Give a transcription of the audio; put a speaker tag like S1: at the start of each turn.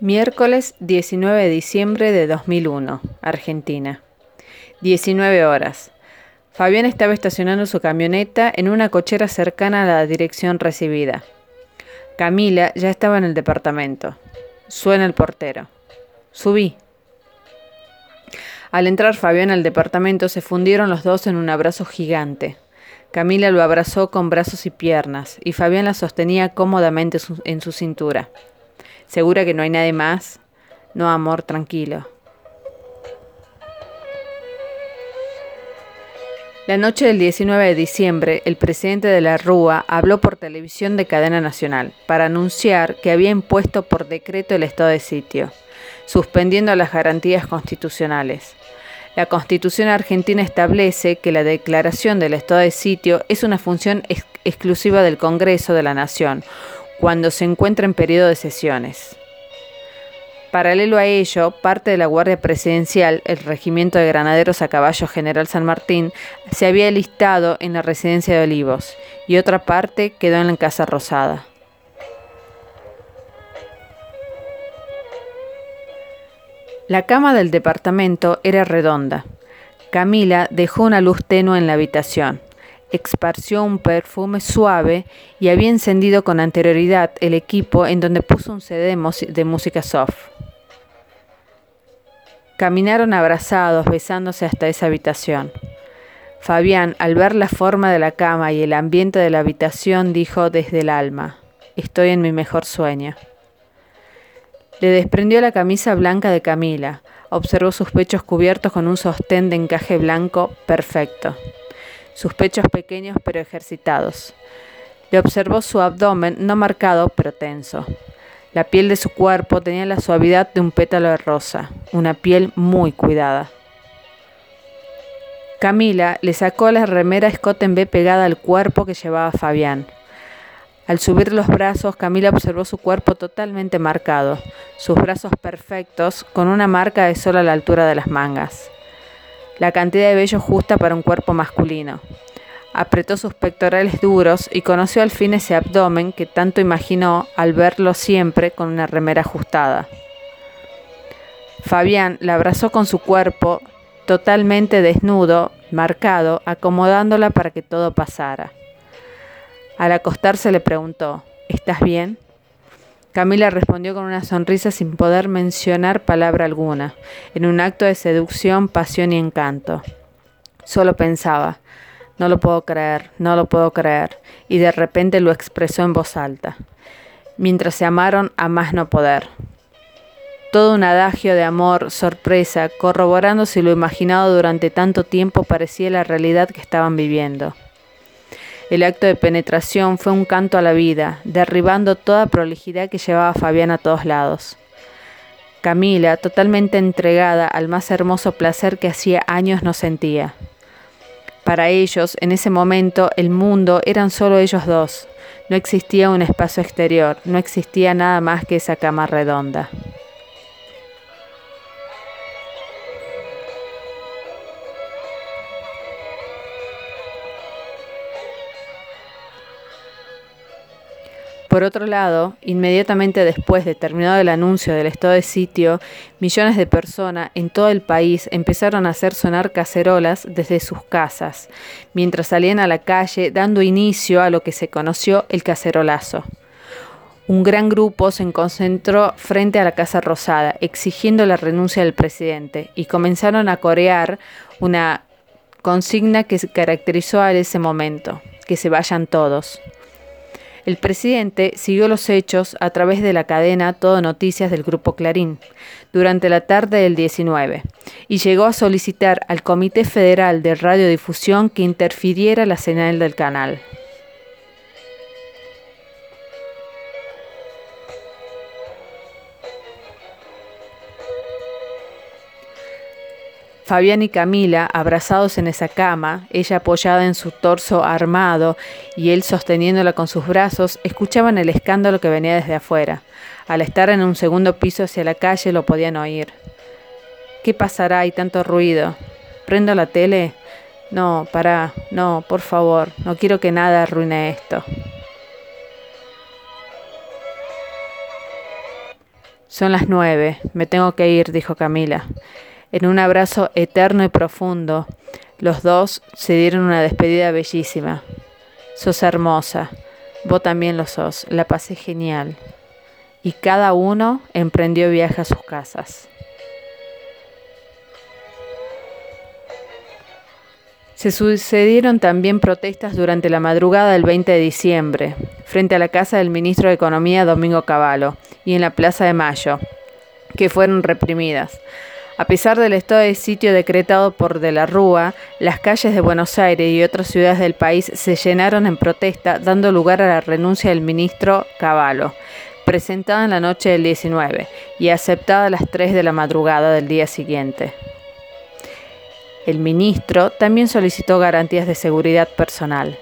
S1: Miércoles 19 de diciembre de 2001, Argentina. 19 horas. Fabián estaba estacionando su camioneta en una cochera cercana a la dirección recibida. Camila ya estaba en el departamento. Suena el portero. Subí. Al entrar Fabián al departamento se fundieron los dos en un abrazo gigante. Camila lo abrazó con brazos y piernas, y Fabián la sostenía cómodamente en su cintura. ¿Segura que no hay nadie más? No, amor, tranquilo. La noche del 19 de diciembre, el presidente de la Rúa habló por televisión de cadena nacional para anunciar que había impuesto por decreto el estado de sitio, suspendiendo las garantías constitucionales. La Constitución argentina establece que la declaración del estado de sitio es una función exclusiva del Congreso de la Nación, cuando se encuentra en periodo de sesiones. Paralelo a ello, parte de la Guardia Presidencial, el Regimiento de Granaderos a Caballo General San Martín, se había listado en la residencia de Olivos y otra parte quedó en la Casa Rosada. La cama del departamento era redonda. Camila dejó una luz tenue en la habitación esparció un perfume suave y había encendido con anterioridad el equipo en donde puso un CD de, música soft. Caminaron abrazados, besándose hasta esa habitación. Fabián, al ver la forma de la cama y el ambiente de la habitación, dijo desde el alma, estoy en mi mejor sueño. Le desprendió la camisa blanca de Camila, observó sus pechos cubiertos con un sostén de encaje blanco perfecto sus pechos pequeños pero ejercitados. Le observó su abdomen no marcado pero tenso. La piel de su cuerpo tenía la suavidad de un pétalo de rosa, una piel muy cuidada. Camila le sacó la remera escote en B pegada al cuerpo que llevaba Fabián. Al subir los brazos, Camila observó su cuerpo totalmente marcado, sus brazos perfectos, con una marca de sol a la altura de las mangas la cantidad de vello justa para un cuerpo masculino. Apretó sus pectorales duros y conoció al fin ese abdomen que tanto imaginó al verlo siempre con una remera ajustada. Fabián la abrazó con su cuerpo totalmente desnudo, marcado, acomodándola para que todo pasara. Al acostarse le preguntó, ¿Estás bien? Camila respondió con una sonrisa sin poder mencionar palabra alguna, en un acto de seducción, pasión y encanto. Solo pensaba, no lo puedo creer, no lo puedo creer, y de repente lo expresó en voz alta. Mientras se amaron a más no poder. Todo un adagio de amor, sorpresa, corroborando si lo imaginado durante tanto tiempo parecía la realidad que estaban viviendo. El acto de penetración fue un canto a la vida, derribando toda prolijidad que llevaba Fabián a todos lados. Camila, totalmente entregada al más hermoso placer que hacía años no sentía. Para ellos, en ese momento, el mundo eran solo ellos dos. No existía un espacio exterior, no existía nada más que esa cama redonda. Por otro lado, inmediatamente después de terminado el anuncio del estado de sitio, millones de personas en todo el país empezaron a hacer sonar cacerolas desde sus casas, mientras salían a la calle dando inicio a lo que se conoció el cacerolazo. Un gran grupo se concentró frente a la Casa Rosada, exigiendo la renuncia del presidente, y comenzaron a corear una consigna que caracterizó a ese momento, que se vayan todos. El presidente siguió los hechos a través de la cadena Todo Noticias del Grupo Clarín durante la tarde del 19 y llegó a solicitar al Comité Federal de Radiodifusión que interfiriera la señal del canal. Fabián y Camila, abrazados en esa cama, ella apoyada en su torso armado y él sosteniéndola con sus brazos, escuchaban el escándalo que venía desde afuera. Al estar en un segundo piso hacia la calle lo podían oír. ¿Qué pasará? Hay tanto ruido. ¿Prendo la tele? No, para, no, por favor, no quiero que nada arruine esto. Son las nueve, me tengo que ir, dijo Camila. En un abrazo eterno y profundo, los dos se dieron una despedida bellísima. Sos hermosa, vos también lo sos, la pasé genial. Y cada uno emprendió viaje a sus casas. Se sucedieron también protestas durante la madrugada del 20 de diciembre, frente a la casa del ministro de Economía Domingo Cavallo y en la Plaza de Mayo, que fueron reprimidas. A pesar del estado de sitio decretado por De la Rúa, las calles de Buenos Aires y otras ciudades del país se llenaron en protesta, dando lugar a la renuncia del ministro Cavallo, presentada en la noche del 19 y aceptada a las 3 de la madrugada del día siguiente. El ministro también solicitó garantías de seguridad personal.